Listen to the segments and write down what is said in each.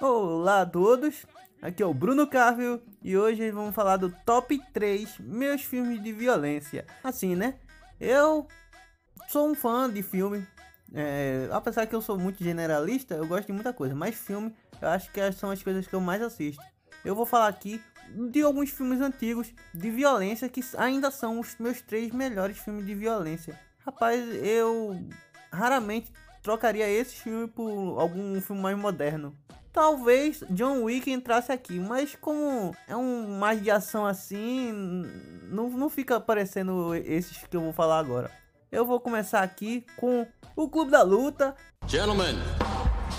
Olá a todos, aqui é o Bruno Carville e hoje vamos falar do top 3 meus filmes de violência. Assim, né? Eu sou um fã de filme, é, apesar que eu sou muito generalista, eu gosto de muita coisa, mas filme eu acho que são as coisas que eu mais assisto. Eu vou falar aqui de alguns filmes antigos de violência que ainda são os meus três melhores filmes de violência. Rapaz, eu raramente trocaria esse filme por algum filme mais moderno. Talvez John Wick entrasse aqui, mas como é um mais de ação assim, não, não fica aparecendo esses que eu vou falar agora. Eu vou começar aqui com o Clube da Luta. Gentlemen,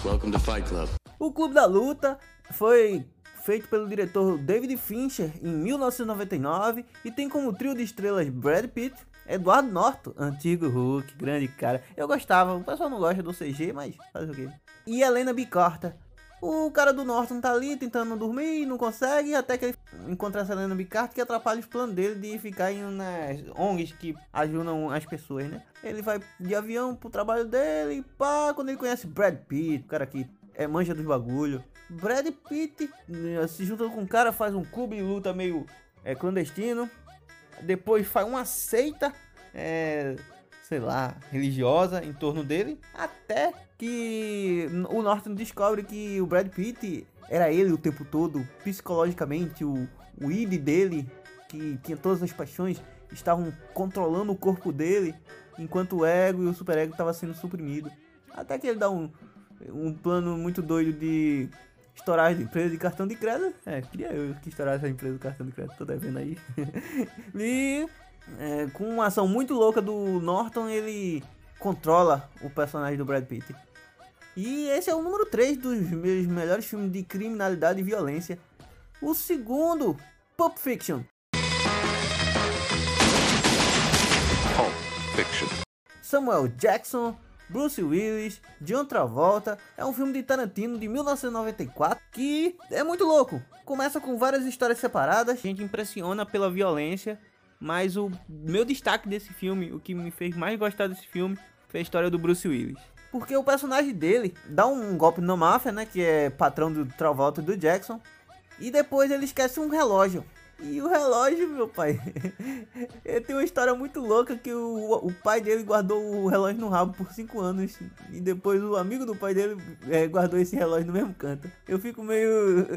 welcome to Fight Club. O Clube da Luta foi feito pelo diretor David Fincher em 1999 e tem como trio de estrelas Brad Pitt, Eduardo Norton, antigo Hulk, grande cara. Eu gostava, o pessoal não gosta do CG, mas faz o quê? E Helena Bicarta. O cara do Norton tá ali tentando dormir, não consegue, até que ele encontra essa Helena Bicarta que atrapalha os planos dele de ficar indo nas ONGs que ajudam as pessoas, né? Ele vai de avião pro trabalho dele e pá, quando ele conhece Brad Pitt, o cara que é manja dos bagulho. Brad Pitt né, se junta com um cara, faz um clube de luta meio é, clandestino. Depois faz uma seita, é, sei lá, religiosa em torno dele. Até que o Norton descobre que o Brad Pitt era ele o tempo todo, psicologicamente, o, o id dele, que tinha todas as paixões, estavam controlando o corpo dele, enquanto o ego e o superego estavam sendo suprimido. Até que ele dá um, um plano muito doido de estourar as empresas de cartão de crédito. É, queria eu que estourasse a empresa de cartão de crédito, tô devendo aí. e é, com uma ação muito louca do Norton, ele controla o personagem do Brad Pitt. E esse é o número 3 dos meus melhores filmes de criminalidade e violência. O segundo, Pulp Fiction. Pulp Fiction. Samuel Jackson, Bruce Willis, John Travolta. É um filme de Tarantino de 1994 que é muito louco. Começa com várias histórias separadas, a gente impressiona pela violência, mas o meu destaque desse filme, o que me fez mais gostar desse filme, foi a história do Bruce Willis. Porque o personagem dele dá um golpe na máfia, né, que é patrão do Travolta e do Jackson, e depois ele esquece um relógio. E o relógio, meu pai, ele tem uma história muito louca que o, o pai dele guardou o relógio no rabo por 5 anos. E depois o amigo do pai dele é, guardou esse relógio no mesmo canto. Eu fico meio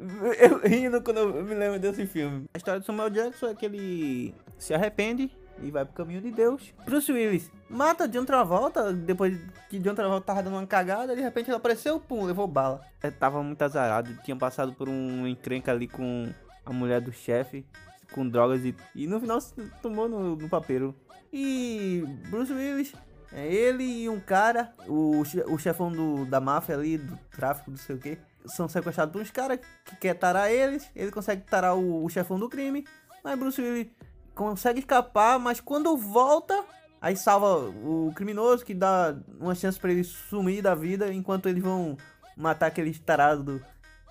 eu rindo quando eu me lembro desse filme. A história do Samuel Jackson é que ele se arrepende e vai pro caminho de Deus. Bruce Willis mata John Travolta depois que John Travolta tava dando uma cagada, de repente ele apareceu, pum, levou bala. Ele tava muito azarado, tinha passado por um encrenca ali com a mulher do chefe com drogas e, e no final tomou no, no papeiro. E Bruce Willis, é ele e um cara, o, o chefão do, da máfia ali, do tráfico, não sei o que, são sequestrados por uns caras que quer tarar eles. Ele consegue tarar o, o chefão do crime, mas Bruce Willis consegue escapar, mas quando volta, aí salva o criminoso que dá uma chance para ele sumir da vida enquanto eles vão matar aqueles tarados do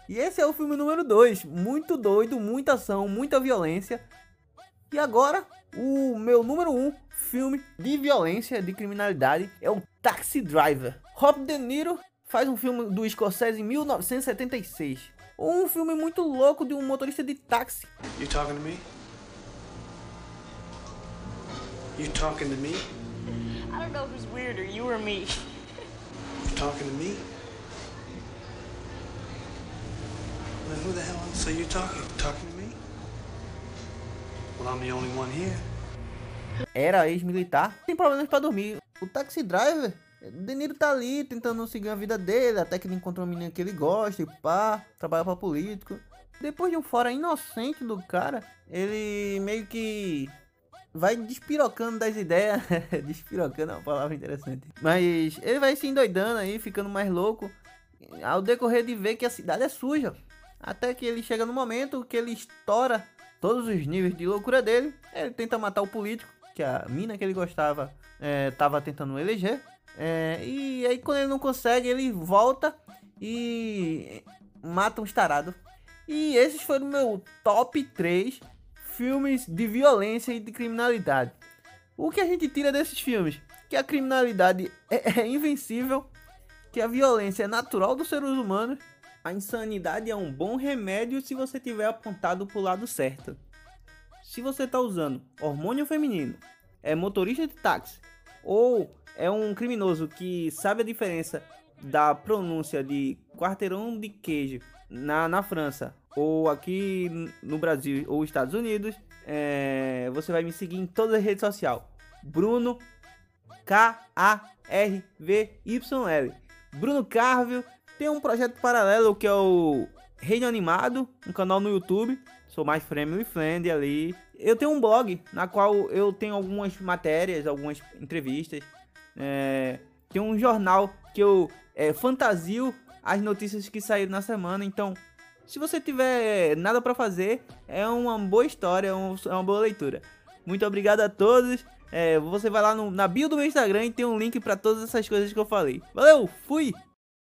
e esse é o filme número 2. Muito doido, muita ação, muita violência. E agora, o meu número 1 um filme de violência, de criminalidade, é o Taxi Driver. Rob De Niro faz um filme do Scorsese em 1976. Um filme muito louco de um motorista de táxi. You talking to me? You talking to me? I don't know who's weirder, you or me. You talking to me? Then who the hell else are you talking? Talking to me? Well, I'm the only one here. Era ex-militar, tem problemas para dormir. O Taxi Driver, De Niro tá ali tentando seguir a vida dele, até que ele encontra uma menina que ele gosta e pá, trabalha para político. Depois de um fora inocente do cara, ele meio que vai despirocando das ideias. despirocando é uma palavra interessante. Mas ele vai se endoidando aí, ficando mais louco. Ao decorrer de ver que a cidade é suja. Até que ele chega no momento que ele estoura todos os níveis de loucura dele. Ele tenta matar o político, que a mina que ele gostava estava é, tentando eleger. É, e aí quando ele não consegue, ele volta e mata um estarado. E esses foram meu top 3 filmes de violência e de criminalidade. O que a gente tira desses filmes? Que a criminalidade é, é invencível, que a violência é natural dos seres humanos A insanidade é um bom remédio se você tiver apontado para o lado certo. Se você está usando hormônio feminino, é motorista de táxi ou é um criminoso que sabe a diferença da pronúncia de quarteirão de queijo na, na França ou aqui no Brasil ou Estados Unidos, é, você vai me seguir em todas as redes sociais. Bruno K-A-R-V-Y-L. Bruno Carvio tem um projeto paralelo que é o Reino Animado, um canal no YouTube. Sou mais family friend ali. Eu tenho um blog na qual eu tenho algumas matérias, algumas entrevistas. É, tem um jornal que eu é, fantasio as notícias que saíram na semana. Então, se você tiver nada para fazer, é uma boa história, é uma boa leitura. Muito obrigado a todos. É, você vai lá no, na bio do meu Instagram e tem um link para todas essas coisas que eu falei. Valeu, fui!